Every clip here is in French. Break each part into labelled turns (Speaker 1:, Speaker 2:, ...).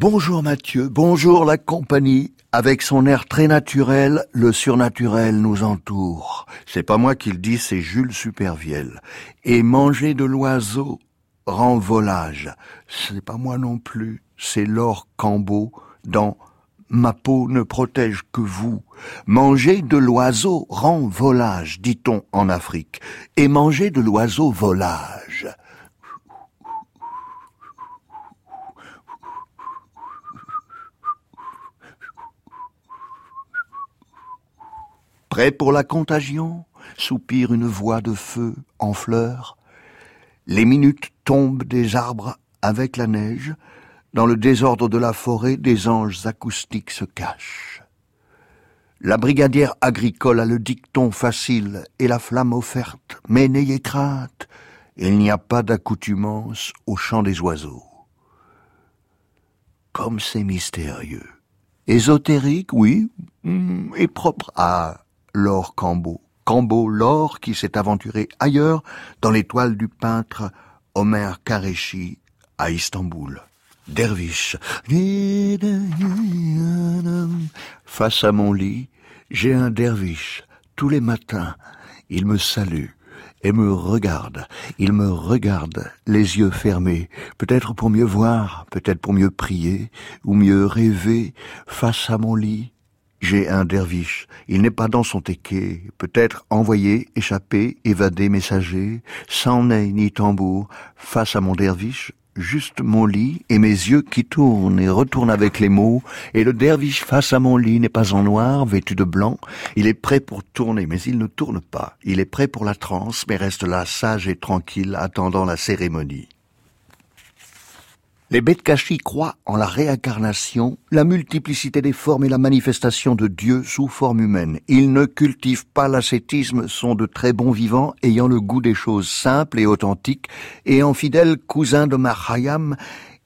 Speaker 1: Bonjour Mathieu, bonjour la compagnie. Avec son air très naturel, le surnaturel nous entoure. C'est pas moi qui le dis, c'est Jules Supervielle. Et manger de l'oiseau rend volage. C'est pas moi non plus, c'est Laure Cambeau dans Ma peau ne protège que vous. Manger de l'oiseau rend volage, dit-on en Afrique. Et manger de l'oiseau volage. Prêt pour la contagion? soupire une voix de feu en fleurs. Les minutes tombent des arbres avec la neige. Dans le désordre de la forêt, des anges acoustiques se cachent. La brigadière agricole a le dicton facile et la flamme offerte, mais n'ayez crainte, il n'y a pas d'accoutumance au chant des oiseaux. Comme c'est mystérieux. Ésotérique, oui, hmm, et propre à Laure Cambo. Cambo Laure qui s'est aventuré ailleurs dans l'étoile du peintre Omer Kareshi à Istanbul. Derviche. Face à mon lit, j'ai un derviche. Tous les matins, il me salue et me regarde. Il me regarde, les yeux fermés, peut-être pour mieux voir, peut-être pour mieux prier, ou mieux rêver, face à mon lit, j'ai un derviche, il n'est pas dans son tequet, peut-être envoyé, échappé, évadé, messager, sans nez ni tambour, face à mon derviche, juste mon lit et mes yeux qui tournent et retournent avec les mots, et le derviche face à mon lit n'est pas en noir, vêtu de blanc, il est prêt pour tourner, mais il ne tourne pas, il est prêt pour la transe, mais reste là sage et tranquille, attendant la cérémonie. Les Betkashi croient en la réincarnation, la multiplicité des formes et la manifestation de Dieu sous forme humaine. Ils ne cultivent pas l'ascétisme, sont de très bons vivants, ayant le goût des choses simples et authentiques, et en fidèles cousins de Mahayam,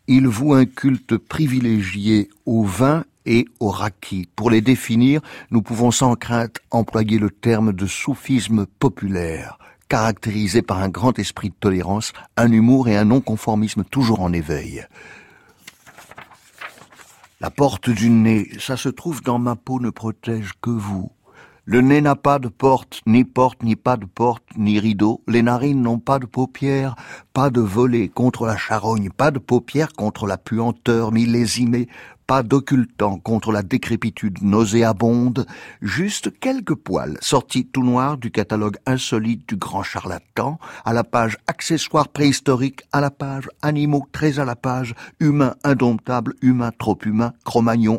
Speaker 1: ils vouent un culte privilégié au vin et au raki. Pour les définir, nous pouvons sans crainte employer le terme de soufisme populaire caractérisé par un grand esprit de tolérance, un humour et un non-conformisme toujours en éveil. La porte du nez, ça se trouve dans ma peau ne protège que vous. Le nez n'a pas de porte, ni porte, ni pas de porte, ni rideau. Les narines n'ont pas de paupières, pas de volets contre la charogne, pas de paupières contre la puanteur millésimée, pas d'occultant contre la décrépitude nauséabonde, juste quelques poils sortis tout noirs du catalogue insolite du grand charlatan, à la page accessoires préhistoriques, à la page animaux très à la page, humains indomptables, humains trop humains,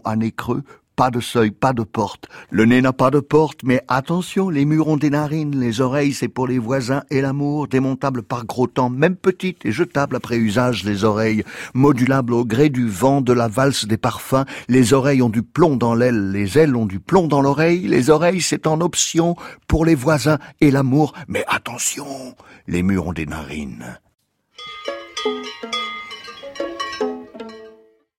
Speaker 1: à nez creux, pas de seuil, pas de porte. Le nez n'a pas de porte, mais attention, les murs ont des narines, les oreilles c'est pour les voisins et l'amour, démontable par gros temps, même petite et jetable après usage les oreilles, modulable au gré du vent, de la valse des parfums, les oreilles ont du plomb dans l'aile, les ailes ont du plomb dans l'oreille, les oreilles c'est en option pour les voisins et l'amour, mais attention, les murs ont des narines.